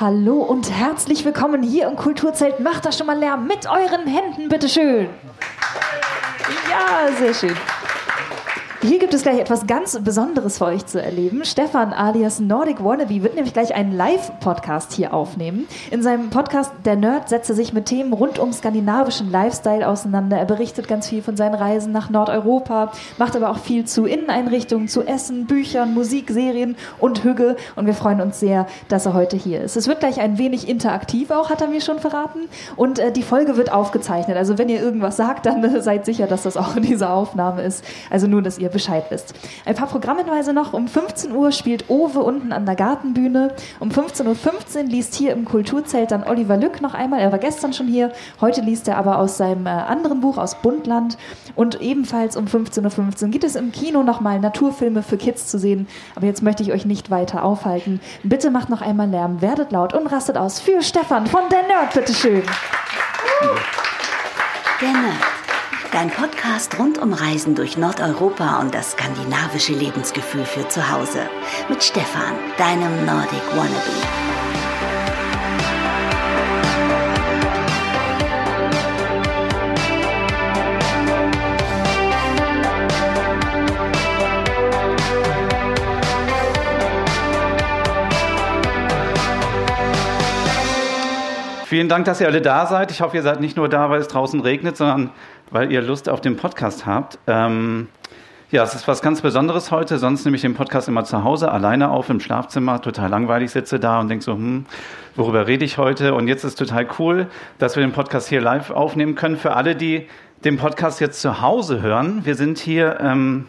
Hallo und herzlich willkommen hier im Kulturzelt. Macht das schon mal Lärm mit euren Händen, bitteschön. Ja, sehr schön. Hier gibt es gleich etwas ganz Besonderes für euch zu erleben. Stefan alias Nordic Wannabe wird nämlich gleich einen Live-Podcast hier aufnehmen. In seinem Podcast Der Nerd setzt er sich mit Themen rund um skandinavischen Lifestyle auseinander. Er berichtet ganz viel von seinen Reisen nach Nordeuropa, macht aber auch viel zu Inneneinrichtungen, zu Essen, Büchern, Musik, Serien und Hüge. Und wir freuen uns sehr, dass er heute hier ist. Es wird gleich ein wenig interaktiv auch, hat er mir schon verraten. Und äh, die Folge wird aufgezeichnet. Also wenn ihr irgendwas sagt, dann äh, seid sicher, dass das auch in dieser Aufnahme ist. Also nur, dass ihr Bescheid wisst. Ein paar Programmhinweise noch. Um 15 Uhr spielt Owe unten an der Gartenbühne. Um 15.15 Uhr liest hier im Kulturzelt dann Oliver Lück noch einmal. Er war gestern schon hier. Heute liest er aber aus seinem äh, anderen Buch, aus Bundland. Und ebenfalls um 15.15 Uhr gibt es im Kino nochmal Naturfilme für Kids zu sehen. Aber jetzt möchte ich euch nicht weiter aufhalten. Bitte macht noch einmal Lärm, werdet laut und rastet aus für Stefan von Der Nerd, bitteschön. Der Nerd. Dein Podcast rund um Reisen durch Nordeuropa und das skandinavische Lebensgefühl für zu Hause. Mit Stefan, deinem Nordic Wannabe. Vielen Dank, dass ihr alle da seid. Ich hoffe, ihr seid nicht nur da, weil es draußen regnet, sondern weil ihr Lust auf den Podcast habt. Ähm, ja, es ist was ganz Besonderes heute. Sonst nehme ich den Podcast immer zu Hause alleine auf im Schlafzimmer, total langweilig, sitze da und denke so, hm, worüber rede ich heute? Und jetzt ist total cool, dass wir den Podcast hier live aufnehmen können. Für alle, die den Podcast jetzt zu Hause hören, wir sind hier ähm,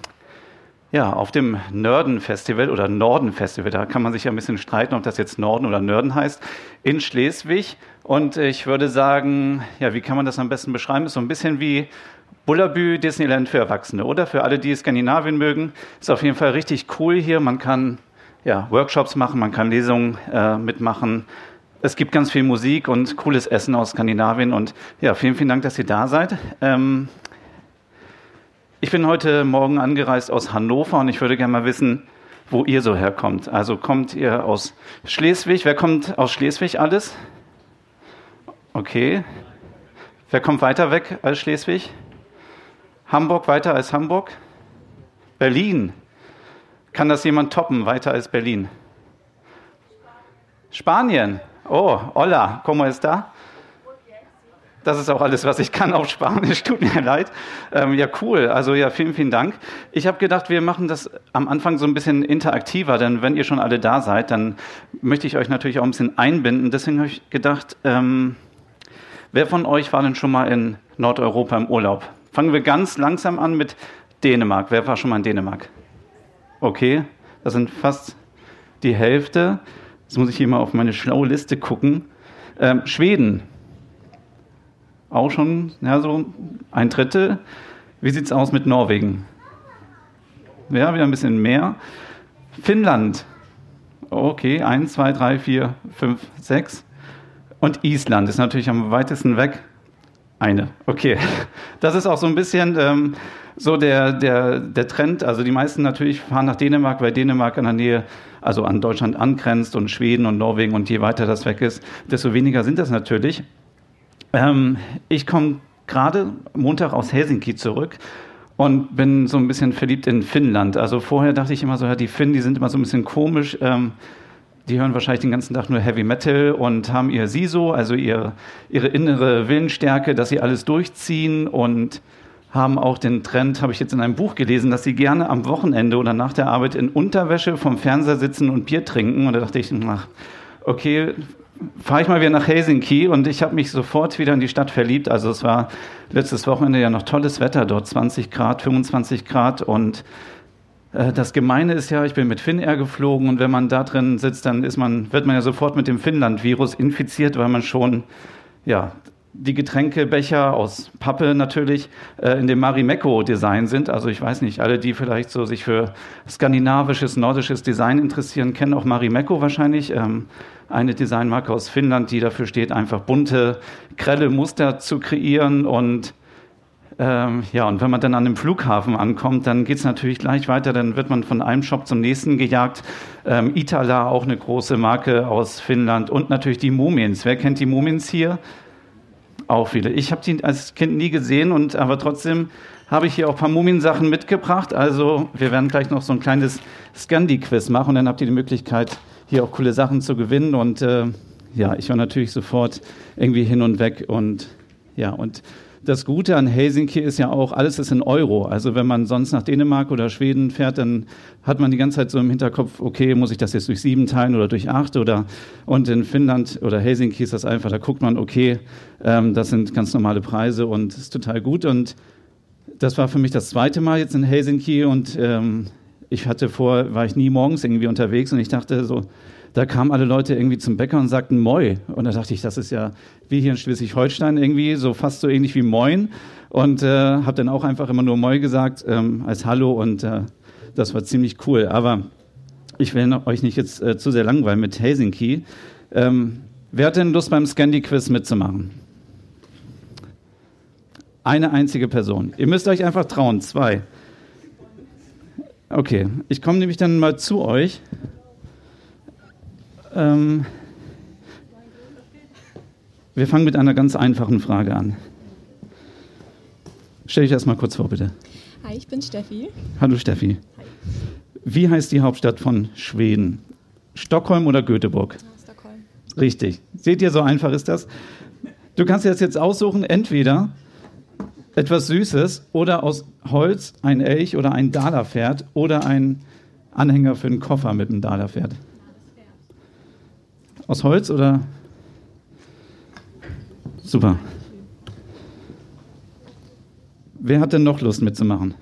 ja, auf dem Nörden-Festival oder Norden-Festival, da kann man sich ja ein bisschen streiten, ob das jetzt Norden oder Nörden heißt, in Schleswig. Und ich würde sagen, ja, wie kann man das am besten beschreiben? Ist so ein bisschen wie Bullabü Disneyland für Erwachsene, oder? Für alle, die Skandinavien mögen, ist auf jeden Fall richtig cool hier. Man kann ja, Workshops machen, man kann Lesungen äh, mitmachen. Es gibt ganz viel Musik und cooles Essen aus Skandinavien. Und ja, vielen, vielen Dank, dass ihr da seid. Ähm, ich bin heute Morgen angereist aus Hannover und ich würde gerne mal wissen, wo ihr so herkommt. Also kommt ihr aus Schleswig? Wer kommt aus Schleswig alles? Okay. Wer kommt weiter weg als Schleswig? Hamburg weiter als Hamburg? Berlin. Kann das jemand toppen, weiter als Berlin? Spanien. Oh, hola, ¿cómo está? Das ist auch alles, was ich kann auf Spanisch. Tut mir leid. Ähm, ja, cool. Also ja, vielen, vielen Dank. Ich habe gedacht, wir machen das am Anfang so ein bisschen interaktiver, denn wenn ihr schon alle da seid, dann möchte ich euch natürlich auch ein bisschen einbinden. Deswegen habe ich gedacht, ähm, wer von euch war denn schon mal in Nordeuropa im Urlaub? Fangen wir ganz langsam an mit Dänemark. Wer war schon mal in Dänemark? Okay, das sind fast die Hälfte. Jetzt muss ich hier mal auf meine schlaue Liste gucken. Ähm, Schweden, auch schon ja, so ein Drittel. Wie sieht es aus mit Norwegen? Ja, wieder ein bisschen mehr. Finnland. Okay, eins, zwei, drei, vier, fünf, sechs. Und Island ist natürlich am weitesten weg. Eine. Okay. Das ist auch so ein bisschen ähm, so der, der, der Trend. Also die meisten natürlich fahren nach Dänemark, weil Dänemark in der Nähe, also an Deutschland angrenzt und Schweden und Norwegen und je weiter das weg ist, desto weniger sind das natürlich. Ähm, ich komme gerade Montag aus Helsinki zurück und bin so ein bisschen verliebt in Finnland. Also vorher dachte ich immer so, ja, die Finnen, die sind immer so ein bisschen komisch. Ähm, die hören wahrscheinlich den ganzen Tag nur Heavy Metal und haben ihr Siso, also ihr, ihre innere Willensstärke, dass sie alles durchziehen und haben auch den Trend, habe ich jetzt in einem Buch gelesen, dass sie gerne am Wochenende oder nach der Arbeit in Unterwäsche vom Fernseher sitzen und Bier trinken. Und da dachte ich, ach, okay, fahre ich mal wieder nach Helsinki und ich habe mich sofort wieder in die Stadt verliebt. Also es war letztes Wochenende ja noch tolles Wetter dort, 20 Grad, 25 Grad und das Gemeine ist ja, ich bin mit Finnair geflogen und wenn man da drin sitzt, dann ist man, wird man ja sofort mit dem Finnland-Virus infiziert, weil man schon ja, die Getränkebecher aus Pappe natürlich äh, in dem Marimekko-Design sind. Also ich weiß nicht, alle, die vielleicht so sich für skandinavisches, nordisches Design interessieren, kennen auch Marimekko wahrscheinlich. Ähm, eine Designmarke aus Finnland, die dafür steht, einfach bunte, grelle Muster zu kreieren und Ähm, ja, und wenn man dann an dem Flughafen ankommt, dann geht es natürlich gleich weiter. Dann wird man von einem Shop zum nächsten gejagt. Ähm, Itala, auch eine große Marke aus Finnland. Und natürlich die Mumiens. Wer kennt die Mumiens hier? Auch viele. Ich habe die als Kind nie gesehen, und aber trotzdem habe ich hier auch ein paar Mumiensachen mitgebracht. Also wir werden gleich noch so ein kleines Scandi-Quiz machen und dann habt ihr die Möglichkeit, hier auch coole Sachen zu gewinnen. Und äh, ja, ich war natürlich sofort irgendwie hin und weg. Und ja, und das Gute an Helsinki ist ja auch, alles ist in Euro. Also wenn man sonst nach Dänemark oder Schweden fährt, dann hat man die ganze Zeit so im Hinterkopf, okay, muss ich das jetzt durch sieben teilen oder durch acht oder und in Finnland oder Helsinki ist das einfach, da guckt man, okay, ähm, das sind ganz normale Preise und ist total gut. Und das war für mich das zweite Mal jetzt in Helsinki und ähm, ich hatte vor, war ich nie morgens irgendwie unterwegs und ich dachte so, da kamen alle Leute irgendwie zum Bäcker und sagten Moi. Und da dachte ich, das ist ja wie hier in Schleswig-Holstein irgendwie, so fast so ähnlich wie Moin. Und äh, habe dann auch einfach immer nur Moi gesagt ähm, als Hallo und äh, das war ziemlich cool. Aber ich will euch nicht jetzt äh, zu sehr langweilen mit Helsinki. Ähm, wer hat denn Lust beim Scandi-Quiz mitzumachen? Eine einzige Person. Ihr müsst euch einfach trauen. Zwei. Okay, ich komme nämlich dann mal zu euch. Ähm, wir fangen mit einer ganz einfachen Frage an. Stell dich erst mal kurz vor, bitte. Hi, ich bin Steffi. Hallo Steffi. Hi. Wie heißt die Hauptstadt von Schweden? Stockholm oder Göteborg? Stockholm. Richtig. Seht ihr, so einfach ist das. Du kannst jetzt jetzt aussuchen, entweder etwas Süßes oder aus Holz ein Elch oder ein Dalerpferd oder ein Anhänger für einen Koffer mit einem Dalerpferd. Aus Holz oder? Super. Wer hat denn noch Lust mitzumachen?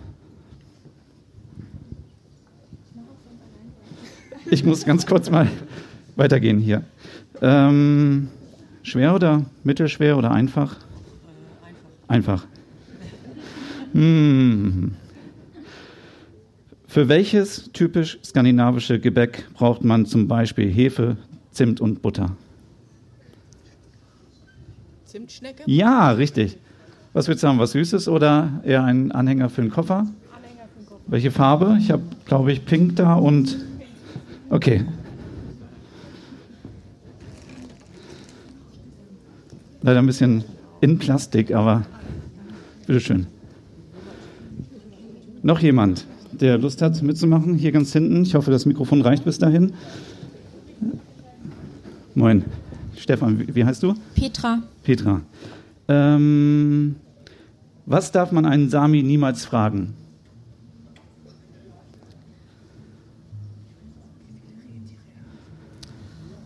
Ich muss ganz kurz mal weitergehen hier. Ähm, schwer oder mittelschwer oder einfach? Einfach. Hm. Für welches typisch skandinavische Gebäck braucht man zum Beispiel Hefe, Zimt und Butter? Zimtschnecke? Ja, richtig. Was willst du haben? Was Süßes oder eher ein Anhänger für den Koffer? Anhänger für den Koffer. Welche Farbe? Ich habe, glaube ich, Pink da und. Okay. Leider ein bisschen in Plastik, aber bitteschön. Noch jemand, der Lust hat mitzumachen? Hier ganz hinten. Ich hoffe, das Mikrofon reicht bis dahin. Moin. Stefan, wie, heißt du? Petra. Petra. Ähm, was darf man einen Sami niemals fragen?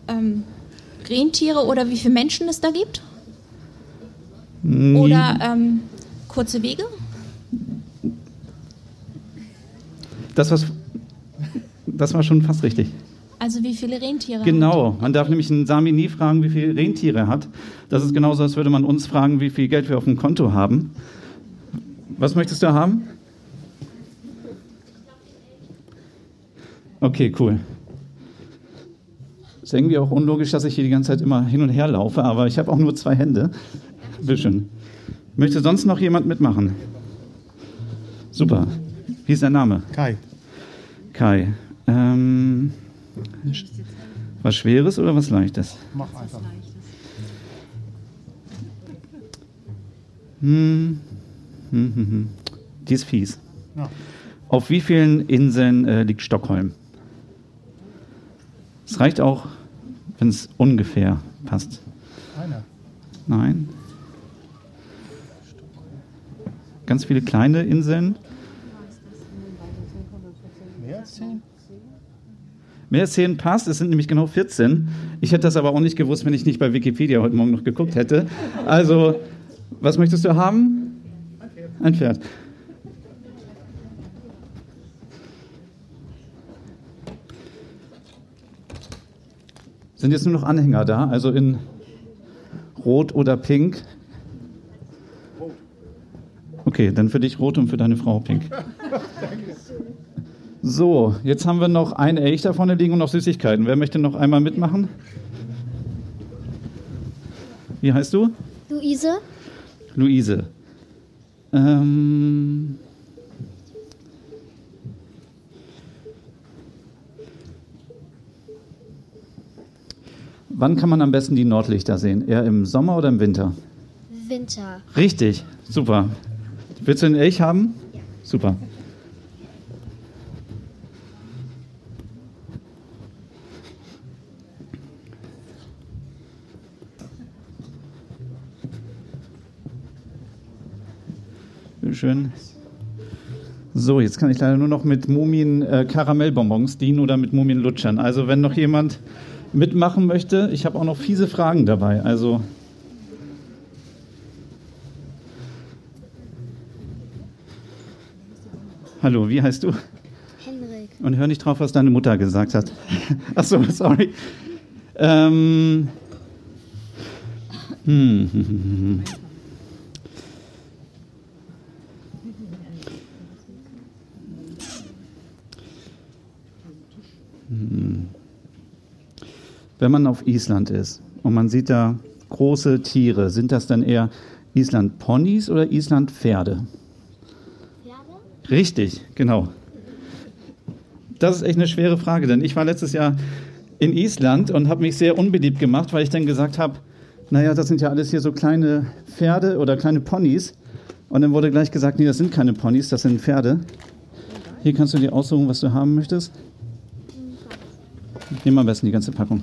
Ähm, Rentiere oder wie viele Menschen es da gibt? Nie- Oder ähm, kurze Wege? Das, was, das war schon fast richtig. Also wie viele Rentiere? Genau. Man darf nämlich einen Sami nie fragen, wie viele Rentiere er hat. Das ist genauso, als würde man uns fragen, wie viel Geld wir auf dem Konto haben. Was möchtest du haben? Okay, cool. Ist irgendwie auch unlogisch, dass ich hier die ganze Zeit immer hin und her laufe, aber ich habe auch nur zwei Hände. Bitteschön. Möchte sonst noch jemand mitmachen? Super. Wie ist dein Name? Kai. Kai. Ähm, was Schweres oder was Leichtes? Mach einfach. Hm. Hm, hm, hm. Die ist fies. Ja. Auf wie vielen Inseln äh, liegt Stockholm? Es reicht auch, wenn es ungefähr passt. Einer. Nein. Ganz viele kleine Inseln. Mehr als zehn? Mehr 10 passt, es sind nämlich genau 14. Ich hätte das aber auch nicht gewusst, wenn ich nicht bei Wikipedia heute Morgen noch geguckt hätte. Also, was möchtest du haben? Ein Pferd. Sind jetzt nur noch Anhänger da, also in Rot oder Pink? Okay, dann für dich Rot und für deine Frau Pink. So, jetzt haben wir noch ein Elch da vorne liegen und noch Süßigkeiten. Wer möchte noch einmal mitmachen? Wie heißt du? Luise, Luise. Ähm, wann kann man am besten die Nordlichter sehen? Eher im Sommer oder im Winter? Winter. Richtig, super. Willst du einen Elch haben? Ja. Super. Schön. So, jetzt kann ich leider nur noch mit Mumien äh, Karamellbonbons dienen oder mit Mumien lutschern. Also wenn noch jemand mitmachen möchte, ich habe auch noch fiese Fragen dabei. Also Hallo, wie heißt du? Henrik. Und hör nicht drauf, was deine Mutter gesagt hat. Ach so, sorry. Ähm. Hm. Wenn man auf Island ist und man sieht da große Tiere, sind das dann eher Island-Ponys oder Island-Pferde? Richtig, genau. Das ist echt eine schwere Frage, denn ich war letztes Jahr in Island und habe mich sehr unbeliebt gemacht, weil ich dann gesagt habe, naja, das sind ja alles hier so kleine Pferde oder kleine Ponys. Und dann wurde gleich gesagt, nee, das sind keine Ponys, das sind Pferde. Hier kannst du dir aussuchen, was du haben möchtest. Nimm am besten die ganze Packung.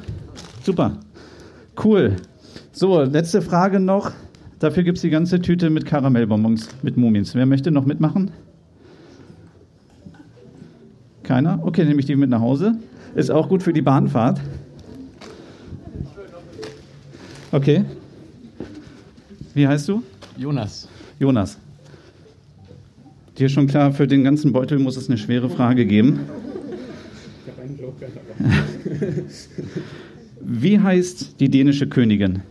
Super. Cool. So, letzte Frage noch. Dafür gibt es die ganze Tüte mit Karamellbonbons, mit Mumins. Wer möchte noch mitmachen? Keiner? Okay, nehme ich die mit nach Hause. Ist auch gut für die Bahnfahrt. Okay. Wie heißt du? Jonas. Jonas. Dir schon klar, für den ganzen Beutel muss es eine schwere Frage geben. Ich habe einen Joker. Wie heißt die dänische Königin?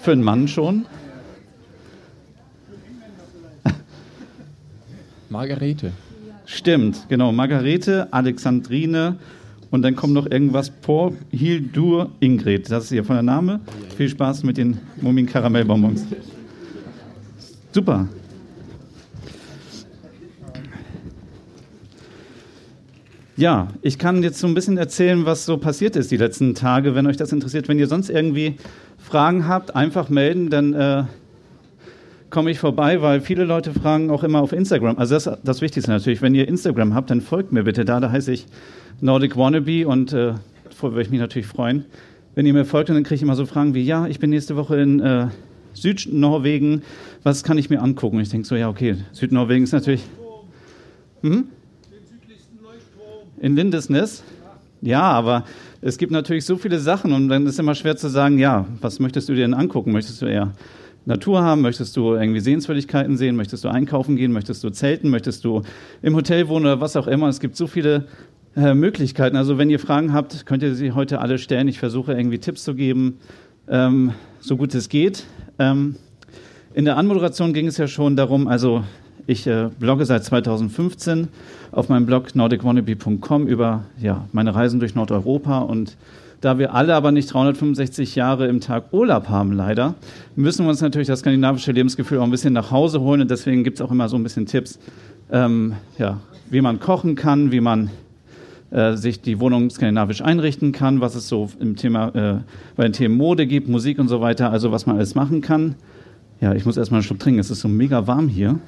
Für einen Mann schon? Margarete. Stimmt, genau. Margarete, Alexandrine und dann kommt noch irgendwas Por Hildur Ingrid. Das ist ihr von der Name. Viel Spaß mit den Mumien Karamellbonbons. Super. Ja, ich kann jetzt so ein bisschen erzählen, was so passiert ist die letzten Tage, wenn euch das interessiert. Wenn ihr sonst irgendwie Fragen habt, einfach melden, dann äh, komme ich vorbei, weil viele Leute fragen auch immer auf Instagram. Also das das Wichtigste natürlich, wenn ihr Instagram habt, dann folgt mir bitte da. Da heiße ich Nordic Wannabe und äh, würde ich mich natürlich freuen. Wenn ihr mir folgt, dann kriege ich immer so Fragen wie, ja, ich bin nächste Woche in äh, Südnorwegen, was kann ich mir angucken? Ich denke so, ja, okay, Südnorwegen ist natürlich... Hm? In Lindesnes. Ja, aber es gibt natürlich so viele Sachen und dann ist immer schwer zu sagen, ja, was möchtest du dir denn angucken? Möchtest du eher Natur haben? Möchtest du irgendwie Sehenswürdigkeiten sehen? Möchtest du einkaufen gehen? Möchtest du zelten? Möchtest du im Hotel wohnen oder was auch immer? Es gibt so viele äh, Möglichkeiten. Also wenn ihr Fragen habt, könnt ihr sie heute alle stellen. Ich versuche irgendwie Tipps zu geben, ähm, so gut es geht. Ähm, in der Anmoderation ging es ja schon darum, also ich äh, blogge seit 2015 auf meinem Blog nordicwannabe.com über ja, meine Reisen durch Nordeuropa und da wir alle aber nicht 365 Jahre im Tag Urlaub haben, leider, müssen wir uns natürlich das skandinavische Lebensgefühl auch ein bisschen nach Hause holen. Und deswegen gibt es auch immer so ein bisschen Tipps, ähm, ja, wie man kochen kann, wie man äh, sich die Wohnung skandinavisch einrichten kann, was es so im Thema, äh, bei den Themen Mode gibt, Musik und so weiter, also was man alles machen kann. Ja, ich muss erstmal einen Schluck trinken, es ist so mega warm hier.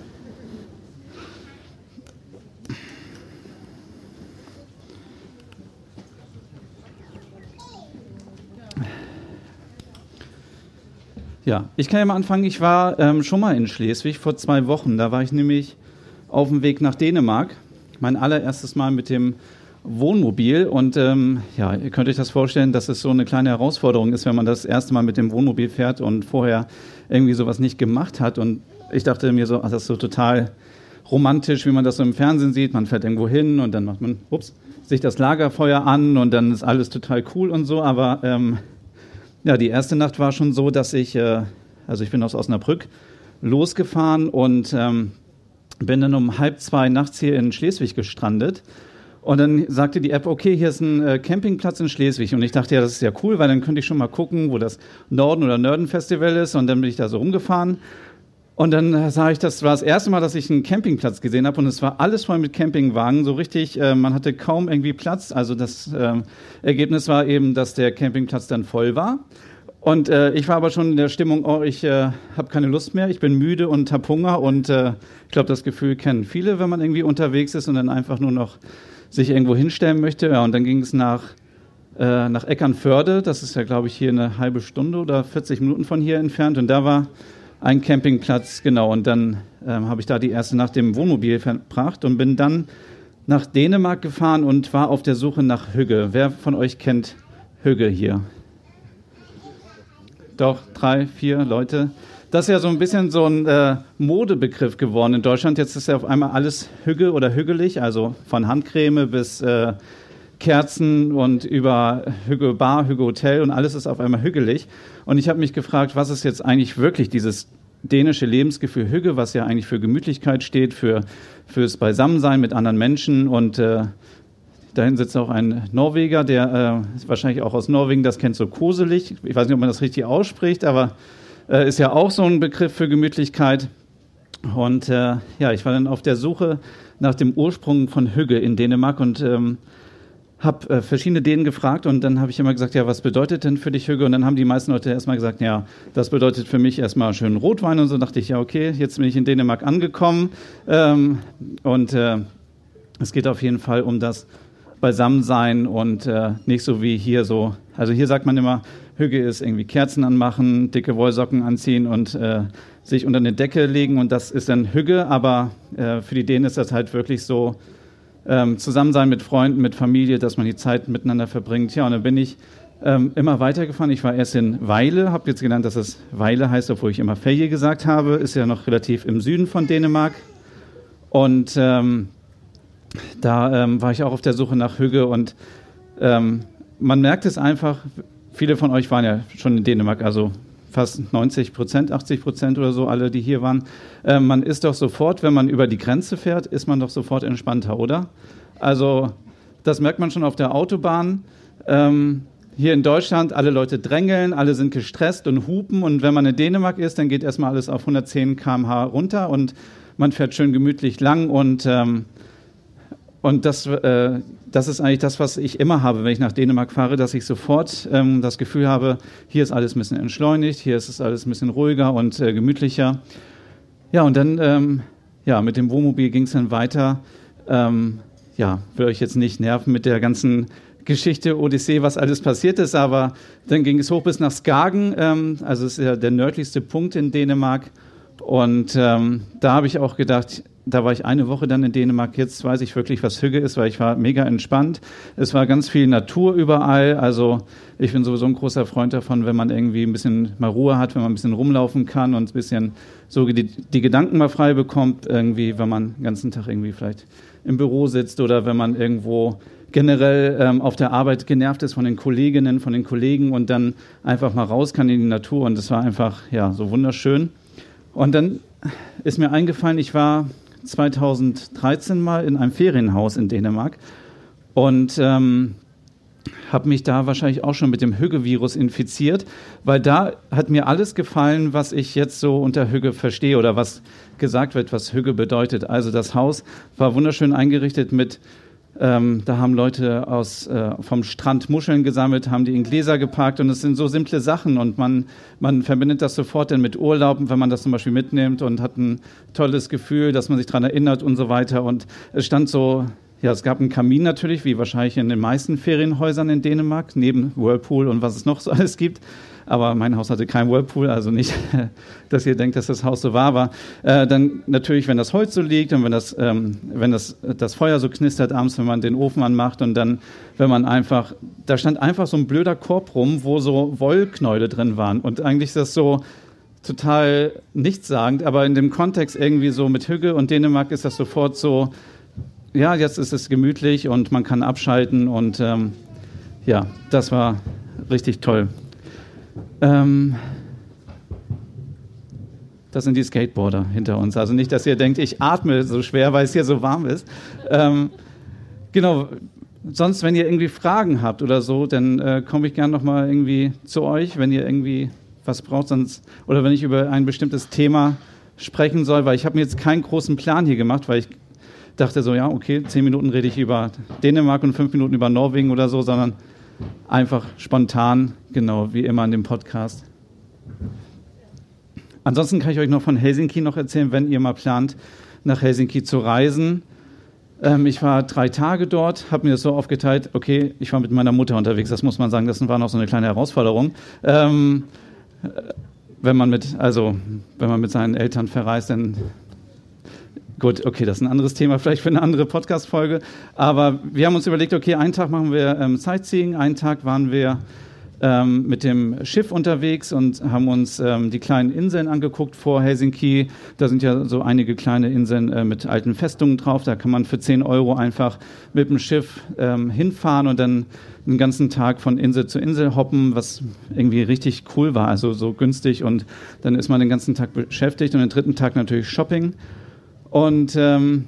Ja, ich kann ja mal anfangen. Ich war ähm, schon mal in Schleswig vor zwei Wochen. Da war ich nämlich auf dem Weg nach Dänemark. Mein allererstes Mal mit dem Wohnmobil. Und ähm, ja, ihr könnt euch das vorstellen, dass es so eine kleine Herausforderung ist, wenn man das erste Mal mit dem Wohnmobil fährt und vorher irgendwie sowas nicht gemacht hat. Und ich dachte mir so, ach, das ist so total romantisch, wie man das so im Fernsehen sieht. Man fährt irgendwo hin und dann macht man, ups, sich das Lagerfeuer an und dann ist alles total cool und so. Aber ähm, ja, die erste Nacht war schon so, dass ich, äh, also ich bin aus Osnabrück losgefahren und ähm, bin dann um halb zwei nachts hier in Schleswig gestrandet. Und dann sagte die App, okay, hier ist ein äh, Campingplatz in Schleswig. Und ich dachte, ja, das ist ja cool, weil dann könnte ich schon mal gucken, wo das Norden- oder Nörden-Festival ist. Und dann bin ich da so rumgefahren. Und dann sah ich, das war das erste Mal, dass ich einen Campingplatz gesehen habe und es war alles voll mit Campingwagen, so richtig, äh, man hatte kaum irgendwie Platz. Also das äh, Ergebnis war eben, dass der Campingplatz dann voll war. Und äh, ich war aber schon in der Stimmung, oh, ich äh, habe keine Lust mehr, ich bin müde und habe Hunger und äh, ich glaube, das Gefühl kennen viele, wenn man irgendwie unterwegs ist und dann einfach nur noch sich irgendwo hinstellen möchte. Ja, und dann ging es nach, äh, nach Eckernförde, das ist ja, glaube ich, hier eine halbe Stunde oder 40 Minuten von hier entfernt und da war ein Campingplatz, genau. Und dann ähm, habe ich da die erste Nacht im Wohnmobil verbracht und bin dann nach Dänemark gefahren und war auf der Suche nach Hügge. Wer von euch kennt Hügge hier? Doch, drei, vier Leute. Das ist ja so ein bisschen so ein äh, Modebegriff geworden in Deutschland. Jetzt ist ja auf einmal alles Hügge oder hügelig, also von Handcreme bis äh, Kerzen und über Hügge Bar, Hügge Hotel und alles ist auf einmal hügelig. Und ich habe mich gefragt, was ist jetzt eigentlich wirklich dieses dänische Lebensgefühl Hügge, was ja eigentlich für Gemütlichkeit steht, für fürs Beisammensein mit anderen Menschen und äh, dahin sitzt auch ein Norweger, der äh, wahrscheinlich auch aus Norwegen das kennt, so koselig. Ich weiß nicht, ob man das richtig ausspricht, aber äh, ist ja auch so ein Begriff für Gemütlichkeit. Und äh, ja, ich war dann auf der Suche nach dem Ursprung von Hügge in Dänemark und ähm, habe äh, verschiedene Dänen gefragt und dann habe ich immer gesagt, ja, was bedeutet denn für dich Hügge? Und dann haben die meisten Leute erstmal gesagt, ja, das bedeutet für mich erstmal schön Rotwein und so. Dachte ich, ja, okay, jetzt bin ich in Dänemark angekommen. Ähm, und äh, es geht auf jeden Fall um das Beisammensein und äh, nicht so wie hier so, also hier sagt man immer, Hügge ist irgendwie Kerzen anmachen, dicke Wollsocken anziehen und äh, sich unter eine Decke legen und das ist dann Hügge, aber äh, für die Dänen ist das halt wirklich so, ähm, Zusammensein mit Freunden, mit Familie, dass man die Zeit miteinander verbringt. Ja, und dann bin ich ähm, immer weitergefahren. Ich war erst in Weile, habe jetzt gelernt, dass es Weile heißt, obwohl ich immer Feje gesagt habe. Ist ja noch relativ im Süden von Dänemark. Und ähm, da ähm, war ich auch auf der Suche nach Hügge und ähm, man merkt es einfach, viele von euch waren ja schon in Dänemark, also fast 90 Prozent, 80 Prozent oder so, alle, die hier waren. Äh, man ist doch sofort, wenn man über die Grenze fährt, ist man doch sofort entspannter, oder? Also das merkt man schon auf der Autobahn. Ähm, hier in Deutschland, alle Leute drängeln, alle sind gestresst und hupen. Und wenn man in Dänemark ist, dann geht erstmal alles auf 110 km/h runter und man fährt schön gemütlich lang und ähm, und das, äh, das ist eigentlich das, was ich immer habe, wenn ich nach Dänemark fahre, dass ich sofort ähm, das Gefühl habe, hier ist alles ein bisschen entschleunigt, hier ist es alles ein bisschen ruhiger und äh, gemütlicher. Ja, und dann, ähm, ja, mit dem Wohnmobil ging es dann weiter. Ähm, ja, will euch jetzt nicht nerven mit der ganzen Geschichte Odyssee, was alles passiert ist, aber dann ging es hoch bis nach Skagen, ähm, also ist ja der nördlichste Punkt in Dänemark. Und ähm, da habe ich auch gedacht, da war ich eine Woche dann in Dänemark. Jetzt weiß ich wirklich, was Hügge ist, weil ich war mega entspannt. Es war ganz viel Natur überall. Also ich bin sowieso ein großer Freund davon, wenn man irgendwie ein bisschen mal Ruhe hat, wenn man ein bisschen rumlaufen kann und ein bisschen so die, die Gedanken mal frei bekommt, irgendwie, wenn man den ganzen Tag irgendwie vielleicht im Büro sitzt oder wenn man irgendwo generell ähm, auf der Arbeit genervt ist von den Kolleginnen, von den Kollegen und dann einfach mal raus kann in die Natur. Und das war einfach ja so wunderschön. Und dann ist mir eingefallen, ich war 2013 mal in einem Ferienhaus in Dänemark und ähm, habe mich da wahrscheinlich auch schon mit dem Hügge-Virus infiziert, weil da hat mir alles gefallen, was ich jetzt so unter Hügge verstehe oder was gesagt wird, was Hügge bedeutet. Also das Haus war wunderschön eingerichtet mit ähm, da haben Leute aus, äh, vom Strand Muscheln gesammelt, haben die in Gläser geparkt und es sind so simple Sachen und man, man verbindet das sofort dann mit Urlauben, wenn man das zum Beispiel mitnimmt und hat ein tolles Gefühl, dass man sich daran erinnert und so weiter. Und es stand so, ja, es gab einen Kamin natürlich, wie wahrscheinlich in den meisten Ferienhäusern in Dänemark, neben Whirlpool und was es noch so alles gibt. Aber mein Haus hatte kein Whirlpool, also nicht, dass ihr denkt, dass das Haus so war. Aber äh, dann natürlich, wenn das Holz so liegt und wenn das, ähm, wenn das, das Feuer so knistert abends, wenn man den Ofen anmacht und dann, wenn man einfach, da stand einfach so ein blöder Korb rum, wo so Wollknäule drin waren. Und eigentlich ist das so, total nichtssagend, aber in dem Kontext irgendwie so mit Hügge und Dänemark ist das sofort so, ja, jetzt ist es gemütlich und man kann abschalten und ähm, ja, das war richtig toll. Ähm, das sind die Skateboarder hinter uns. Also nicht, dass ihr denkt, ich atme so schwer, weil es hier so warm ist. Ähm, genau, sonst, wenn ihr irgendwie Fragen habt oder so, dann äh, komme ich gerne nochmal irgendwie zu euch, wenn ihr irgendwie was braucht, sonst, oder wenn ich über ein bestimmtes Thema sprechen soll, weil ich habe mir jetzt keinen großen Plan hier gemacht, weil ich dachte so, ja, okay, zehn Minuten rede ich über Dänemark und fünf Minuten über Norwegen oder so, sondern einfach spontan, genau, wie immer in dem Podcast. Ansonsten kann ich euch noch von Helsinki noch erzählen, wenn ihr mal plant, nach Helsinki zu reisen. Ähm, ich war drei Tage dort, habe mir das so aufgeteilt, okay, ich war mit meiner Mutter unterwegs, das muss man sagen, das war noch so eine kleine Herausforderung. Ähm, wenn man mit, also wenn man mit seinen Eltern verreist, dann Gut, okay, das ist ein anderes Thema, vielleicht für eine andere Podcast-Folge. Aber wir haben uns überlegt, okay, einen Tag machen wir ähm, Sightseeing, einen Tag waren wir ähm, mit dem Schiff unterwegs und haben uns ähm, die kleinen Inseln angeguckt vor Helsinki. Da sind ja so einige kleine Inseln äh, mit alten Festungen drauf. Da kann man für 10 Euro einfach mit dem Schiff ähm, hinfahren und dann einen ganzen Tag von Insel zu Insel hoppen, was irgendwie richtig cool war, also so günstig. Und dann ist man den ganzen Tag beschäftigt und den dritten Tag natürlich Shopping. Und ähm,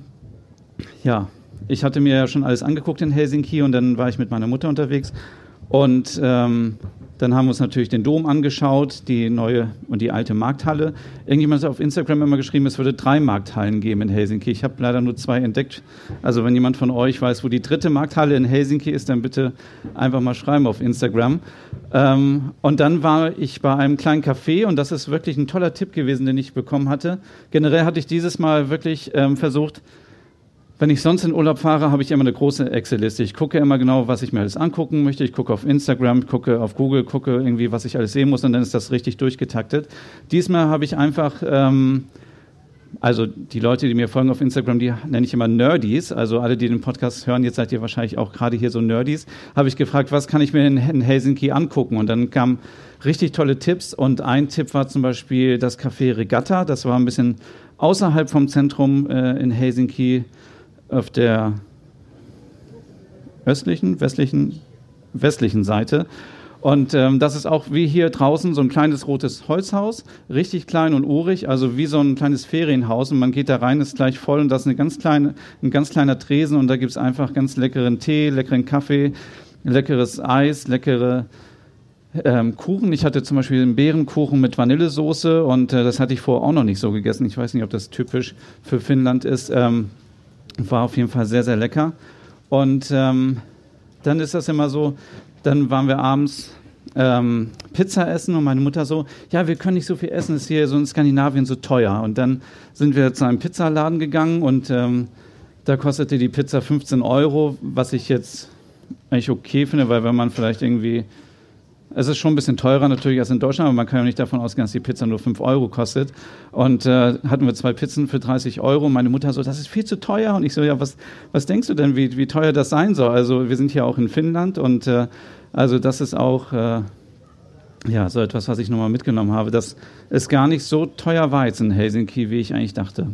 ja, ich hatte mir ja schon alles angeguckt in Helsinki und dann war ich mit meiner Mutter unterwegs. Und ähm, dann haben wir uns natürlich den Dom angeschaut, die neue und die alte Markthalle. Irgendjemand hat auf Instagram immer geschrieben, es würde drei Markthallen geben in Helsinki. Ich habe leider nur zwei entdeckt. Also wenn jemand von euch weiß, wo die dritte Markthalle in Helsinki ist, dann bitte einfach mal schreiben auf Instagram. Ähm, und dann war ich bei einem kleinen Café und das ist wirklich ein toller Tipp gewesen, den ich bekommen hatte. Generell hatte ich dieses Mal wirklich ähm, versucht, wenn ich sonst in Urlaub fahre, habe ich immer eine große Excel-Liste. Ich gucke immer genau, was ich mir alles angucken möchte. Ich gucke auf Instagram, gucke auf Google, gucke irgendwie, was ich alles sehen muss und dann ist das richtig durchgetaktet. Diesmal habe ich einfach, ähm, also die Leute, die mir folgen auf Instagram, die nenne ich immer Nerdies. Also alle, die den Podcast hören, jetzt seid ihr wahrscheinlich auch gerade hier so Nerdies. Habe ich gefragt, was kann ich mir in, in Helsinki angucken? Und dann kamen richtig tolle Tipps und ein Tipp war zum Beispiel das Café Regatta. Das war ein bisschen außerhalb vom Zentrum äh, in Helsinki auf der östlichen, westlichen, westlichen Seite. Und ähm, das ist auch wie hier draußen so ein kleines rotes Holzhaus, richtig klein und urig, also wie so ein kleines Ferienhaus. Und man geht da rein, ist gleich voll und das ist eine ganz kleine, ein ganz kleiner Tresen und da gibt es einfach ganz leckeren Tee, leckeren Kaffee, leckeres Eis, leckere ähm, Kuchen. Ich hatte zum Beispiel einen Beerenkuchen mit Vanillesoße und äh, das hatte ich vorher auch noch nicht so gegessen. Ich weiß nicht, ob das typisch für Finnland ist. Ähm, war auf jeden Fall sehr, sehr lecker. Und ähm, dann ist das immer so, dann waren wir abends ähm, Pizza essen und meine Mutter so, ja, wir können nicht so viel essen, ist hier so in Skandinavien so teuer. Und dann sind wir zu einem Pizzaladen gegangen und ähm, da kostete die Pizza 15 Euro, was ich jetzt eigentlich okay finde, weil wenn man vielleicht irgendwie es ist schon ein bisschen teurer natürlich als in Deutschland, aber man kann ja nicht davon ausgehen, dass die Pizza nur 5 Euro kostet. Und äh, hatten wir zwei Pizzen für 30 Euro. Meine Mutter so, das ist viel zu teuer. Und ich so, ja, was, was denkst du denn, wie, wie teuer das sein soll? Also wir sind hier auch in Finnland und äh, also das ist auch äh, ja, so etwas, was ich nochmal mitgenommen habe, dass es gar nicht so teuer war jetzt in Helsinki, wie ich eigentlich dachte.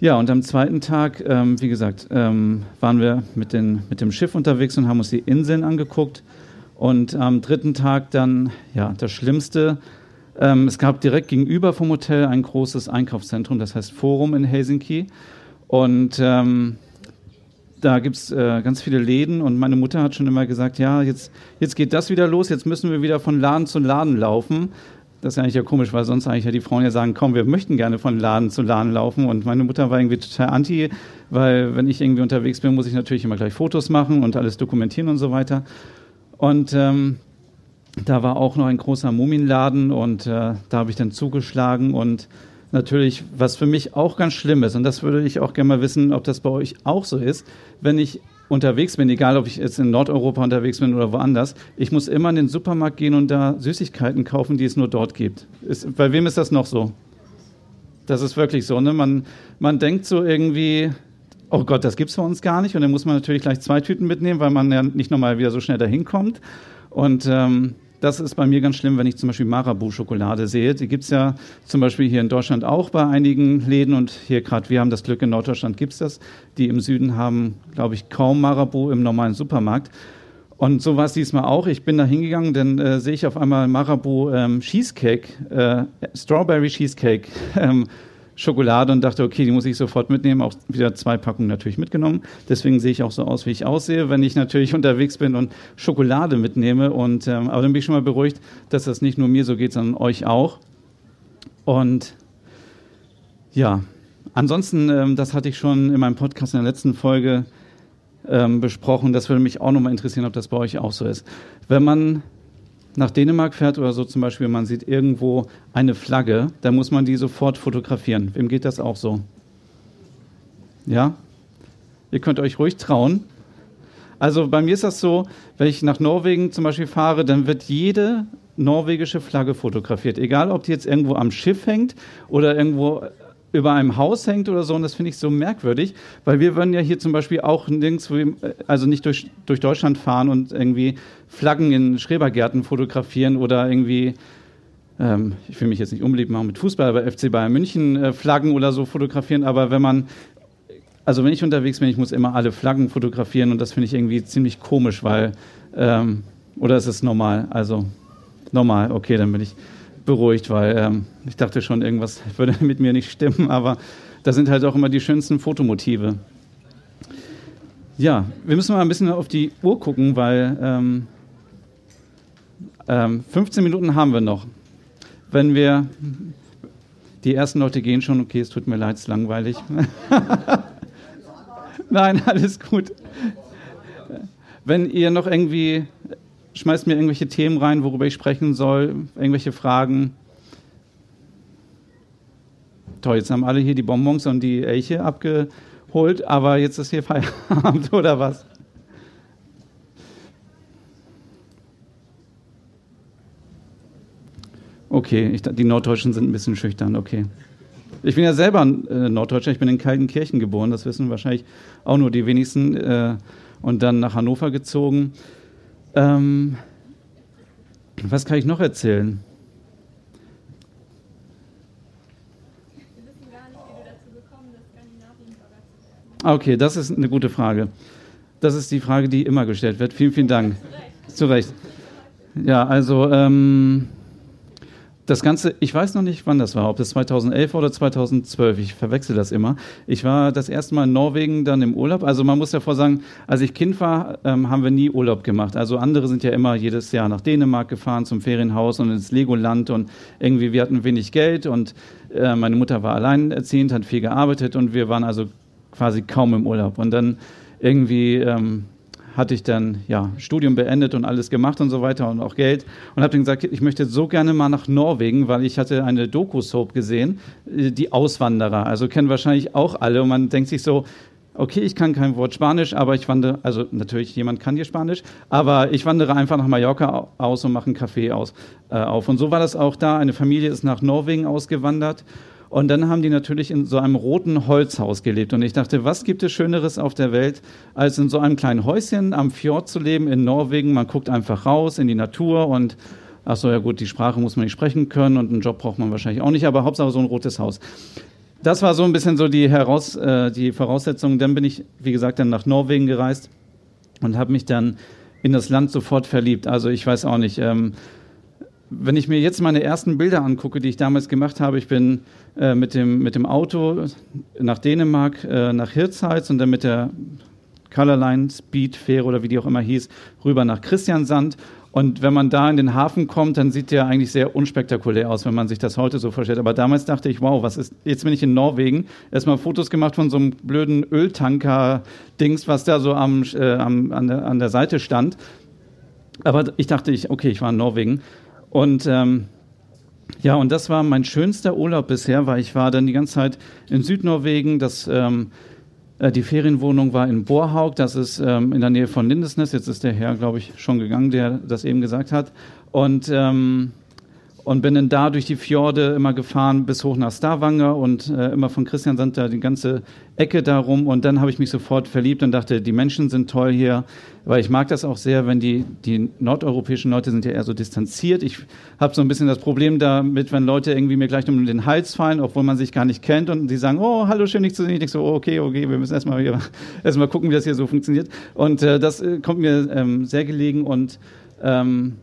Ja, und am zweiten Tag, ähm, wie gesagt, ähm, waren wir mit, den, mit dem Schiff unterwegs und haben uns die Inseln angeguckt. Und am dritten Tag dann, ja, das Schlimmste. Ähm, es gab direkt gegenüber vom Hotel ein großes Einkaufszentrum, das heißt Forum in Helsinki. Und ähm, da gibt es äh, ganz viele Läden und meine Mutter hat schon immer gesagt, ja, jetzt, jetzt geht das wieder los, jetzt müssen wir wieder von Laden zu Laden laufen. Das ist ja eigentlich ja komisch, weil sonst eigentlich ja die Frauen ja sagen, komm, wir möchten gerne von Laden zu Laden laufen. Und meine Mutter war irgendwie total anti, weil wenn ich irgendwie unterwegs bin, muss ich natürlich immer gleich Fotos machen und alles dokumentieren und so weiter. Und ähm, da war auch noch ein großer Mumienladen und äh, da habe ich dann zugeschlagen und natürlich, was für mich auch ganz schlimm ist, und das würde ich auch gerne mal wissen, ob das bei euch auch so ist, wenn ich unterwegs bin, egal ob ich jetzt in Nordeuropa unterwegs bin oder woanders, ich muss immer in den Supermarkt gehen und da Süßigkeiten kaufen, die es nur dort gibt. Ist, bei wem ist das noch so? Das ist wirklich so. Ne? Man, man denkt so irgendwie, oh Gott, das gibt's für uns gar nicht. Und dann muss man natürlich gleich zwei Tüten mitnehmen, weil man ja nicht nochmal wieder so schnell dahin kommt. Und ähm, das ist bei mir ganz schlimm, wenn ich zum Beispiel Marabu-Schokolade sehe. Die gibt's ja zum Beispiel hier in Deutschland auch bei einigen Läden. Und hier gerade, wir haben das Glück, in Norddeutschland gibt's das. Die im Süden haben, glaube ich, kaum Marabu im normalen Supermarkt. Und so war es diesmal auch. Ich bin da hingegangen, dann äh, sehe ich auf einmal Marabu ähm, Cheesecake, äh, Strawberry Cheesecake. Ähm, Schokolade und dachte, okay, die muss ich sofort mitnehmen. Auch wieder zwei Packungen natürlich mitgenommen. Deswegen sehe ich auch so aus, wie ich aussehe, wenn ich natürlich unterwegs bin und Schokolade mitnehme. Und, ähm, aber dann bin ich schon mal beruhigt, dass das nicht nur mir so geht, sondern euch auch. Und ja, ansonsten, ähm, das hatte ich schon in meinem Podcast in der letzten Folge ähm, besprochen. Das würde mich auch nochmal interessieren, ob das bei euch auch so ist. Wenn man nach Dänemark fährt oder so zum Beispiel, man sieht irgendwo eine Flagge, dann muss man die sofort fotografieren. Wem geht das auch so? Ja? Ihr könnt euch ruhig trauen. Also bei mir ist das so, wenn ich nach Norwegen zum Beispiel fahre, dann wird jede norwegische Flagge fotografiert. Egal, ob die jetzt irgendwo am Schiff hängt oder irgendwo über einem Haus hängt oder so. Und das finde ich so merkwürdig, weil wir würden ja hier zum Beispiel auch nirgends, also nicht durch, durch Deutschland fahren und irgendwie Flaggen in Schrebergärten fotografieren oder irgendwie, ähm, ich will mich jetzt nicht unbeliebt machen mit Fußball, aber FC Bayern München äh, Flaggen oder so fotografieren. Aber wenn man, also wenn ich unterwegs bin, ich muss immer alle Flaggen fotografieren und das finde ich irgendwie ziemlich komisch, weil, ähm, oder ist es normal? Also normal, okay, dann bin ich beruhigt, weil ähm, ich dachte schon, irgendwas würde mit mir nicht stimmen, aber da sind halt auch immer die schönsten Fotomotive. Ja, wir müssen mal ein bisschen auf die Uhr gucken, weil ähm, ähm, 15 Minuten haben wir noch. Wenn wir, die ersten Leute gehen schon, okay, es tut mir leid, es ist langweilig. Nein, alles gut. Wenn ihr noch irgendwie schmeißt mir irgendwelche Themen rein, worüber ich sprechen soll, irgendwelche Fragen. Toll, jetzt haben alle hier die Bonbons und die Elche abgeholt, aber jetzt ist hier Feierabend oder was? Okay, ich, die Norddeutschen sind ein bisschen schüchtern, okay. Ich bin ja selber äh, Norddeutscher, ich bin in Kaltenkirchen geboren, das wissen wahrscheinlich auch nur die wenigsten, äh, und dann nach Hannover gezogen. Ähm, was kann ich noch erzählen? Okay, das ist eine gute Frage. Das ist die Frage, die immer gestellt wird. Vielen, vielen Dank. Zu Recht. Ja, also ähm, das Ganze, ich weiß noch nicht, wann das war, ob das 2011 oder 2012, ich verwechsel das immer. Ich war das erste Mal in Norwegen dann im Urlaub. Also man muss ja vorsagen, als ich Kind war, ähm, haben wir nie Urlaub gemacht. Also andere sind ja immer jedes Jahr nach Dänemark gefahren zum Ferienhaus und ins Legoland und irgendwie, wir hatten wenig Geld und äh, meine Mutter war alleinerziehend, hat viel gearbeitet und wir waren also quasi kaum im Urlaub. Und dann irgendwie... Ähm, hatte ich dann ja Studium beendet und alles gemacht und so weiter und auch Geld und habe dann gesagt, ich möchte so gerne mal nach Norwegen, weil ich hatte eine Doku-Soap gesehen, äh, die Auswanderer. Also kennen wahrscheinlich auch alle und man denkt sich so, okay, ich kann kein Wort Spanisch, aber ich wandere, also natürlich jemand kann hier Spanisch, aber ich wandere einfach nach Mallorca aus und mache einen Café aus, äh, auf. Und so war das auch da. Eine Familie ist nach Norwegen ausgewandert und dann haben die natürlich in so einem roten Holzhaus gelebt. Und ich dachte, was gibt es Schöneres auf der Welt, als in so einem kleinen Häuschen am Fjord zu leben in Norwegen? Man guckt einfach raus in die Natur und ach so, ja gut, die Sprache muss man nicht sprechen können und einen Job braucht man wahrscheinlich auch nicht, aber Hauptsache so ein rotes Haus. Das war so ein bisschen so die, Heraus, äh, die Voraussetzung. Dann bin ich, wie gesagt, dann nach Norwegen gereist und habe mich dann in das Land sofort verliebt. Also ich weiß auch nicht. Ähm, wenn ich mir jetzt meine ersten Bilder angucke, die ich damals gemacht habe, ich bin äh, mit, dem, mit dem Auto nach Dänemark, äh, nach Hirtshals und dann mit der Colorline Speed Fähre oder wie die auch immer hieß, rüber nach Christiansand. Und wenn man da in den Hafen kommt, dann sieht der eigentlich sehr unspektakulär aus, wenn man sich das heute so vorstellt. Aber damals dachte ich, wow, was ist, jetzt bin ich in Norwegen, erstmal Fotos gemacht von so einem blöden Öltanker-Dings, was da so am, äh, am, an, der, an der Seite stand. Aber ich dachte, ich, okay, ich war in Norwegen. Und ähm, ja, und das war mein schönster Urlaub bisher, weil ich war dann die ganze Zeit in Südnorwegen. Das, ähm, äh, die Ferienwohnung war in Borhaug, das ist ähm, in der Nähe von Lindesnes. Jetzt ist der Herr, glaube ich, schon gegangen, der das eben gesagt hat. Und ähm, und bin dann da durch die Fjorde immer gefahren bis hoch nach Stavanger und äh, immer von Christian Sand da die ganze Ecke darum und dann habe ich mich sofort verliebt und dachte, die Menschen sind toll hier, weil ich mag das auch sehr, wenn die, die nordeuropäischen Leute sind ja eher so distanziert. Ich habe so ein bisschen das Problem damit, wenn Leute irgendwie mir gleich um den Hals fallen, obwohl man sich gar nicht kennt und die sagen, oh, hallo, schön dich zu sehen. Ich denke so, oh, okay, okay, wir müssen erstmal erstmal gucken, wie das hier so funktioniert und äh, das äh, kommt mir ähm, sehr gelegen und ähm,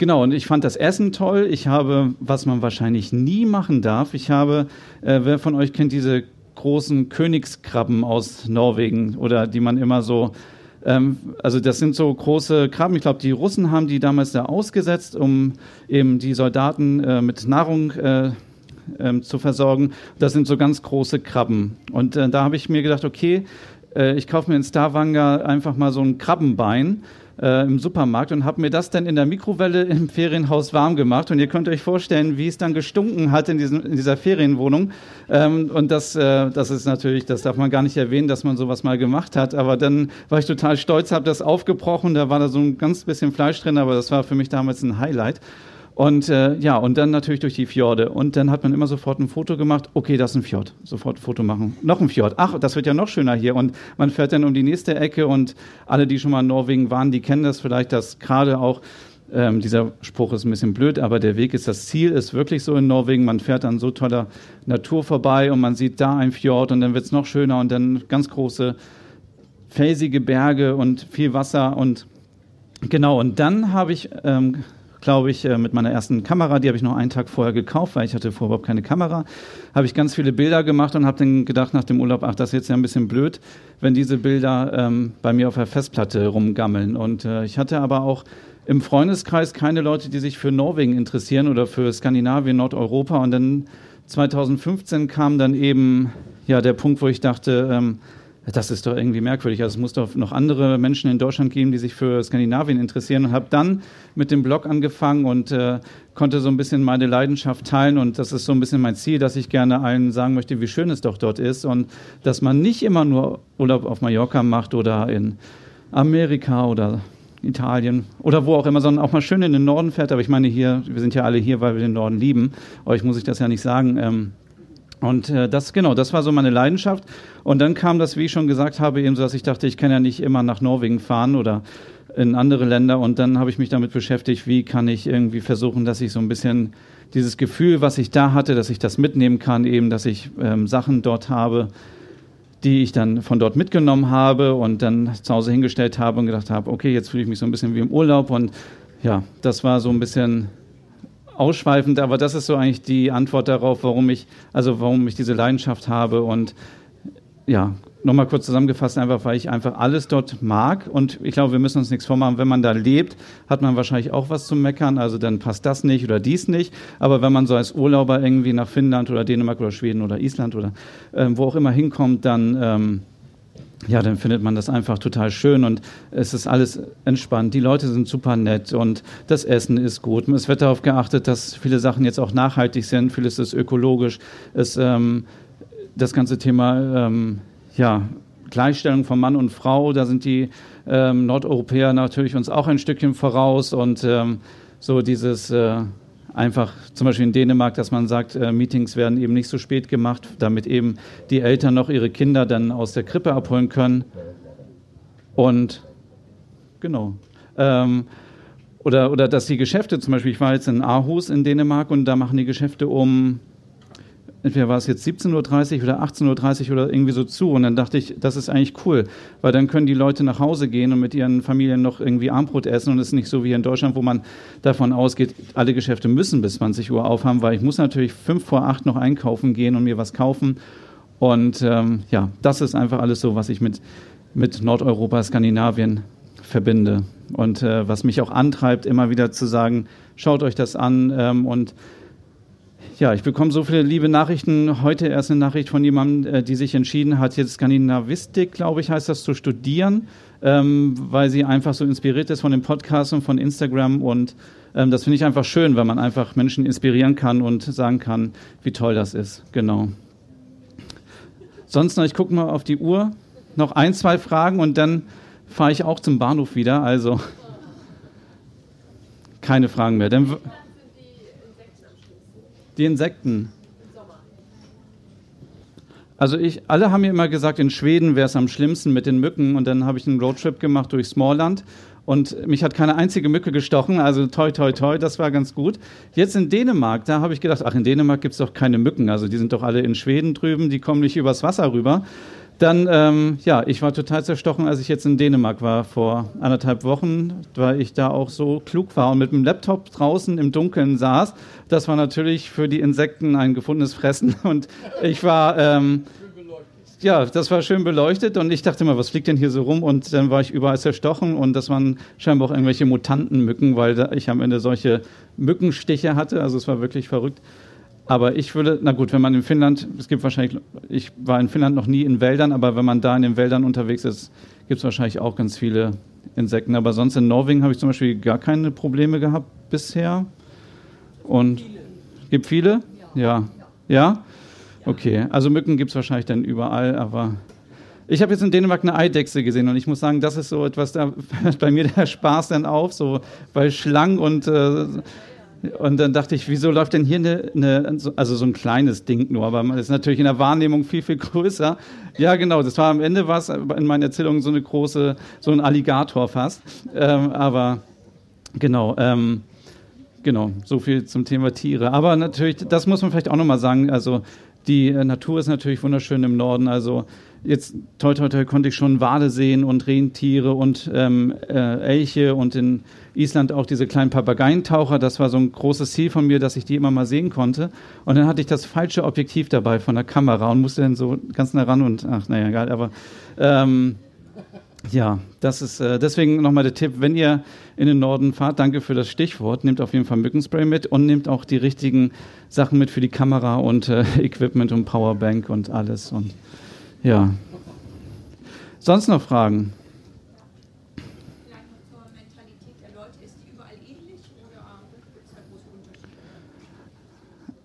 genau, und ich fand das Essen toll. Ich habe, was man wahrscheinlich nie machen darf, ich habe, äh, wer von euch kennt diese großen Königskrabben aus Norwegen oder die man immer so ähm, also das sind so große Krabben. Ich glaube, die Russen haben die damals da ausgesetzt, um eben die Soldaten äh, mit Nahrung äh, ähm, zu versorgen. Das sind so ganz große Krabben. Und äh, da habe ich mir gedacht, okay, äh, ich kaufe mir in Stavanger einfach mal so ein Krabbenbein äh, im Supermarkt und habe mir das dann in der Mikrowelle im Ferienhaus warm gemacht. Und ihr könnt euch vorstellen, wie es dann gestunken hat in, diesem, in dieser Ferienwohnung. Ähm, und das, äh, das ist natürlich, das darf man gar nicht erwähnen, dass man sowas mal gemacht hat. Aber dann war ich total stolz, habe das aufgebrochen. Da war da so ein ganz bisschen Fleisch drin, aber das war für mich damals ein Highlight. Und äh, ja, und dann natürlich durch die Fjorde. Und dann hat man immer sofort ein Foto gemacht. Okay, das ist ein Fjord. Sofort ein Foto machen. Noch ein Fjord. Ach, das wird ja noch schöner hier. Und man fährt dann um die nächste Ecke. Und alle, die schon mal in Norwegen waren, die kennen das vielleicht, dass gerade auch ähm, dieser Spruch ist ein bisschen blöd, aber der Weg ist das Ziel, ist wirklich so in Norwegen. Man fährt an so toller Natur vorbei und man sieht da ein Fjord und dann wird es noch schöner und dann ganz große felsige Berge und viel Wasser und genau. Und dann habe ich ähm, glaube ich, äh, mit meiner ersten Kamera, die habe ich noch einen Tag vorher gekauft, weil ich hatte vorher überhaupt keine Kamera, habe ich ganz viele Bilder gemacht und habe dann gedacht nach dem Urlaub, ach, das ist jetzt ja ein bisschen blöd, wenn diese Bilder ähm, bei mir auf der Festplatte rumgammeln. Und äh, ich hatte aber auch im Freundeskreis keine Leute, die sich für Norwegen interessieren oder für Skandinavien, Nordeuropa. Und dann 2015 kam dann eben ja der Punkt, wo ich dachte, ähm, das ist doch irgendwie merkwürdig. Also es muss doch noch andere Menschen in Deutschland geben, die sich für Skandinavien interessieren. Und habe dann mit dem Blog angefangen und äh, konnte so ein bisschen meine Leidenschaft teilen. Und das ist so ein bisschen mein Ziel, dass ich gerne allen sagen möchte, wie schön es doch dort ist. Und dass man nicht immer nur Urlaub auf Mallorca macht oder in Amerika oder Italien oder wo auch immer, sondern auch mal schön in den Norden fährt. Aber ich meine hier, wir sind ja alle hier, weil wir den Norden lieben. Euch muss ich das ja nicht sagen. Ähm, und äh, das, genau, das war so meine Leidenschaft. Und dann kam das, wie ich schon gesagt habe, eben so, dass ich dachte, ich kann ja nicht immer nach Norwegen fahren oder in andere Länder. Und dann habe ich mich damit beschäftigt, wie kann ich irgendwie versuchen, dass ich so ein bisschen dieses Gefühl, was ich da hatte, dass ich das mitnehmen kann, eben, dass ich ähm, Sachen dort habe, die ich dann von dort mitgenommen habe und dann zu Hause hingestellt habe und gedacht habe, okay, jetzt fühle ich mich so ein bisschen wie im Urlaub. Und ja, das war so ein bisschen ausschweifend, aber das ist so eigentlich die Antwort darauf, warum ich, also warum ich diese Leidenschaft habe und ja, nochmal kurz zusammengefasst, einfach weil ich einfach alles dort mag und ich glaube, wir müssen uns nichts vormachen. Wenn man da lebt, hat man wahrscheinlich auch was zu meckern, also dann passt das nicht oder dies nicht. Aber wenn man so als Urlauber irgendwie nach Finnland oder Dänemark oder Schweden oder Island oder äh, wo auch immer hinkommt, dann ähm, ja, dann findet man das einfach total schön und es ist alles entspannt. Die Leute sind super nett und das Essen ist gut. Es wird darauf geachtet, dass viele Sachen jetzt auch nachhaltig sind. Vieles ist ökologisch. Es, ähm, das ganze Thema ähm, ja, Gleichstellung von Mann und Frau, da sind die ähm, Nordeuropäer natürlich uns auch ein Stückchen voraus und ähm, so dieses äh, einfach zum Beispiel in Dänemark, dass man sagt, äh, Meetings werden eben nicht so spät gemacht, damit eben die Eltern noch ihre Kinder dann aus der Krippe abholen können. Und genau. Ähm, oder, oder dass die Geschäfte, zum Beispiel, ich war jetzt in Aarhus in Dänemark und da machen die Geschäfte um entweder war es jetzt 17.30 Uhr oder 18.30 Uhr oder irgendwie so zu. Und dann dachte ich, das ist eigentlich cool, weil dann können die Leute nach Hause gehen und mit ihren Familien noch irgendwie Armbrot essen. Und es ist nicht so wie in Deutschland, wo man davon ausgeht, alle Geschäfte müssen bis 20 Uhr aufhaben, weil ich muss natürlich fünf vor acht noch einkaufen gehen und mir was kaufen. Und ähm, ja, das ist einfach alles so, was ich mit, mit Nordeuropa, Skandinavien verbinde. Und äh, was mich auch antreibt, immer wieder zu sagen, schaut euch das an ähm, und ja, ich bekomme so viele liebe Nachrichten. Heute erst eine Nachricht von jemandem, äh, die sich entschieden hat, jetzt Skandinavistik, glaube ich, heißt das, zu studieren, ähm, weil sie einfach so inspiriert ist von dem Podcast und von Instagram. Und ähm, das finde ich einfach schön, weil man einfach Menschen inspirieren kann und sagen kann, wie toll das ist. Genau. Sonst noch, ich gucke mal auf die Uhr. Noch ein, zwei Fragen und dann fahre ich auch zum Bahnhof wieder. Also keine Fragen mehr. Dann die Insekten. Also ich, alle haben mir immer gesagt, in Schweden wäre es am schlimmsten mit den Mücken und dann habe ich einen Roadtrip gemacht durch Smallland und mich hat keine einzige Mücke gestochen, also toi toi toi, das war ganz gut. Jetzt in Dänemark, da habe ich gedacht, ach in Dänemark gibt es doch keine Mücken, also die sind doch alle in Schweden drüben, die kommen nicht übers Wasser rüber. Dann, ähm, ja, ich war total zerstochen, als ich jetzt in Dänemark war vor anderthalb Wochen, weil ich da auch so klug war und mit dem Laptop draußen im Dunkeln saß. Das war natürlich für die Insekten ein gefundenes Fressen und ich war, ähm, ja, das war schön beleuchtet und ich dachte immer, was fliegt denn hier so rum? Und dann war ich überall zerstochen und das waren scheinbar auch irgendwelche Mutantenmücken, weil ich am Ende solche Mückenstiche hatte. Also es war wirklich verrückt. Aber ich würde, na gut, wenn man in Finnland, es gibt wahrscheinlich, ich war in Finnland noch nie in Wäldern, aber wenn man da in den Wäldern unterwegs ist, gibt es wahrscheinlich auch ganz viele Insekten. Aber sonst in Norwegen habe ich zum Beispiel gar keine Probleme gehabt bisher. Und viele. gibt viele? Ja. Ja? Okay, also Mücken gibt es wahrscheinlich dann überall, aber ich habe jetzt in Dänemark eine Eidechse gesehen und ich muss sagen, das ist so etwas, da hört bei mir der Spaß dann auf, so bei Schlangen und äh, und dann dachte ich, wieso läuft denn hier eine, eine, also so ein kleines Ding nur, aber man ist natürlich in der Wahrnehmung viel, viel größer. Ja, genau, das war am Ende was in meinen Erzählungen so eine große, so ein Alligator fast. Ähm, aber genau, ähm, genau, so viel zum Thema Tiere. Aber natürlich, das muss man vielleicht auch nochmal sagen, also die Natur ist natürlich wunderschön im Norden, also jetzt toi toi toi konnte ich schon Wale sehen und Rentiere und ähm, äh, Elche und in Island auch diese kleinen Papageientaucher. Das war so ein großes Ziel von mir, dass ich die immer mal sehen konnte. Und dann hatte ich das falsche Objektiv dabei von der Kamera und musste dann so ganz nah ran und ach naja, egal, aber ähm, ja, das ist äh, deswegen nochmal der Tipp, wenn ihr in den Norden fahrt, danke für das Stichwort, nehmt auf jeden Fall Mückenspray mit und nehmt auch die richtigen Sachen mit für die Kamera und äh, Equipment und Powerbank und alles und ja. Sonst noch Fragen?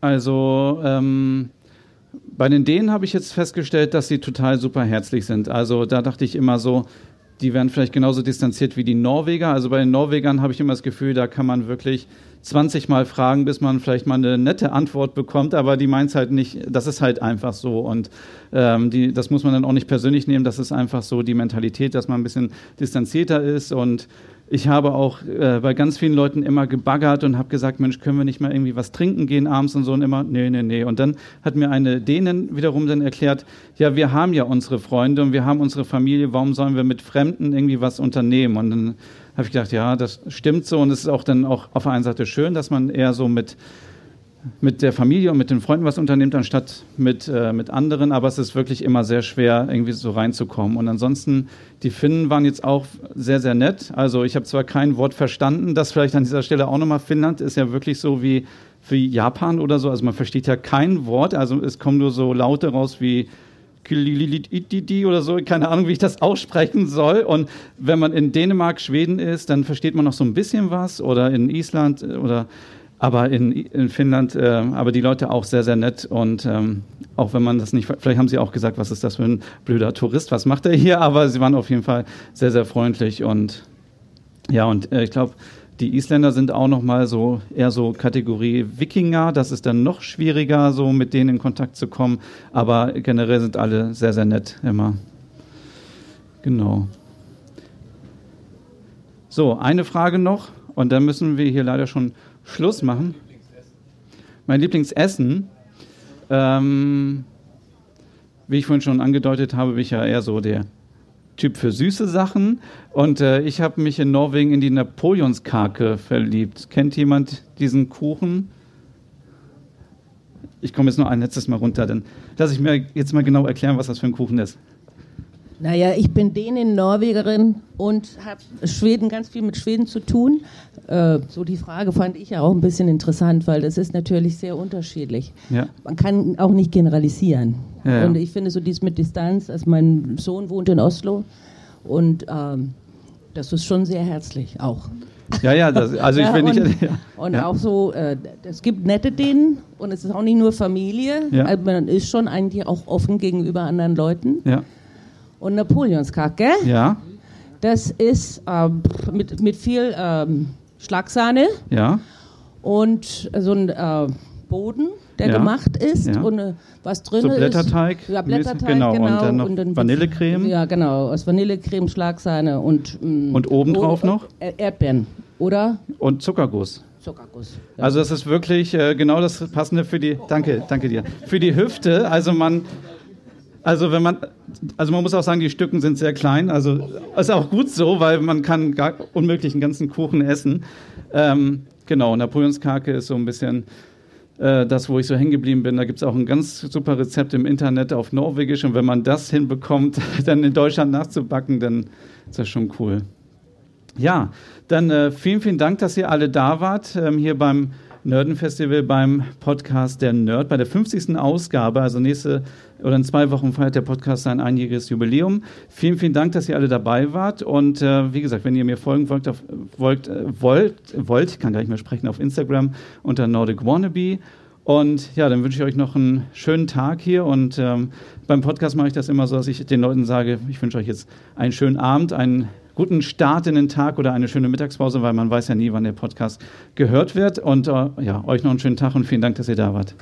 Also ähm, bei den Dänen habe ich jetzt festgestellt, dass sie total super herzlich sind. Also da dachte ich immer so, die werden vielleicht genauso distanziert wie die Norweger. Also bei den Norwegern habe ich immer das Gefühl, da kann man wirklich 20 Mal fragen, bis man vielleicht mal eine nette Antwort bekommt, aber die meint es halt nicht, das ist halt einfach so und ähm, die, das muss man dann auch nicht persönlich nehmen, das ist einfach so die Mentalität, dass man ein bisschen distanzierter ist und ich habe auch äh, bei ganz vielen Leuten immer gebaggert und habe gesagt, Mensch, können wir nicht mal irgendwie was trinken gehen abends und so und immer, nee, nee, nee. Und dann hat mir eine Dänen wiederum dann erklärt, ja, wir haben ja unsere Freunde und wir haben unsere Familie, warum sollen wir mit Fremden irgendwie was unternehmen? Und dann habe ich gedacht, ja, das stimmt so und es ist auch dann auch auf der einen Seite schön, dass man eher so mit mit der Familie und mit den Freunden was unternimmt, anstatt mit, äh, mit anderen. Aber es ist wirklich immer sehr schwer, irgendwie so reinzukommen. Und ansonsten, die Finnen waren jetzt auch sehr, sehr nett. Also ich habe zwar kein Wort verstanden, das vielleicht an dieser Stelle auch nochmal Finnland ist ja wirklich so wie, wie Japan oder so. Also man versteht ja kein Wort. Also es kommen nur so Laute raus wie oder so, keine Ahnung, wie ich das aussprechen soll. Und wenn man in Dänemark, Schweden ist, dann versteht man noch so ein bisschen was oder in Island äh, oder aber in, in Finnland, äh, aber die Leute auch sehr, sehr nett und ähm, auch wenn man das nicht, vielleicht haben sie auch gesagt, was ist das für ein blöder Tourist, was macht er hier, aber sie waren auf jeden Fall sehr, sehr freundlich und ja, und äh, ich glaube, die Isländer sind auch noch mal so eher so Kategorie Wikinger. Das ist dann noch schwieriger, so mit denen in Kontakt zu kommen. Aber generell sind alle sehr, sehr nett immer. Genau. So, eine Frage noch und dann müssen wir hier leider schon Schluss machen. Mein Lieblingsessen. Ähm, wie ich vorhin schon angedeutet habe, bin ich ja eher so der Typ für süße Sachen. Und äh, ich habe mich in Norwegen in die Napoleonskake verliebt. Kennt jemand diesen Kuchen? Ich komme jetzt noch ein letztes Mal runter, dann lasse ich mir jetzt mal genau erklären, was das für ein Kuchen ist. Naja, ich bin Dänin, Norwegerin und habe Schweden ganz viel mit Schweden zu tun. Äh, so die Frage fand ich ja auch ein bisschen interessant, weil das ist natürlich sehr unterschiedlich. Ja. Man kann auch nicht generalisieren. Ja, ja. Und ich finde so dies mit Distanz, also mein Sohn wohnt in Oslo und ähm, das ist schon sehr herzlich auch. Ja, ja, das, also ich bin nicht. Und auch so, äh, es gibt nette Dänen und es ist auch nicht nur Familie, also man ist schon eigentlich auch offen gegenüber anderen Leuten. Ja und Napoleonskacke. Ja. Das ist ähm, mit, mit viel ähm, Schlagsahne. Ja. Und so ein äh, Boden, der ja. gemacht ist ja. und äh, was drin so Blätterteig ist. Ja, Blätterteig, genau. genau. Und dann noch und dann Vanillecreme. Ja, genau. Aus Vanillecreme, Schlagsahne und. Mh, mm, und obendrauf oh, noch? Erdbeeren, oder? Und Zuckerguss. Zuckerguss. Ja. Also das ist wirklich äh, genau das Passende für die. Danke, danke dir. Für die Hüfte. Also man Also wenn man, also man muss auch sagen, die Stücken sind sehr klein. Also ist auch gut so, weil man kann gar unmöglich einen ganzen Kuchen essen. Ähm, genau, Napoleonskake ist so ein bisschen äh, das, wo ich so hängen geblieben bin. Da gibt es auch ein ganz super Rezept im Internet auf Norwegisch. Und wenn man das hinbekommt, dann in Deutschland nachzubacken, dann ist das schon cool. Ja, dann äh, vielen, vielen Dank, dass ihr alle da wart ähm, hier beim Nerdenfestival beim Podcast Der Nerd bei der 50. Ausgabe. Also nächste oder in zwei Wochen feiert der Podcast sein einjähriges Jubiläum. Vielen, vielen Dank, dass ihr alle dabei wart. Und äh, wie gesagt, wenn ihr mir folgen wollt, auf, wollt, äh, wollt, wollt, ich kann gar nicht mehr sprechen, auf Instagram unter Nordic Wannabe. Und ja, dann wünsche ich euch noch einen schönen Tag hier. Und ähm, beim Podcast mache ich das immer so, dass ich den Leuten sage, ich wünsche euch jetzt einen schönen Abend, einen guten Start in den Tag oder eine schöne Mittagspause, weil man weiß ja nie, wann der Podcast gehört wird. Und äh, ja, euch noch einen schönen Tag und vielen Dank, dass ihr da wart.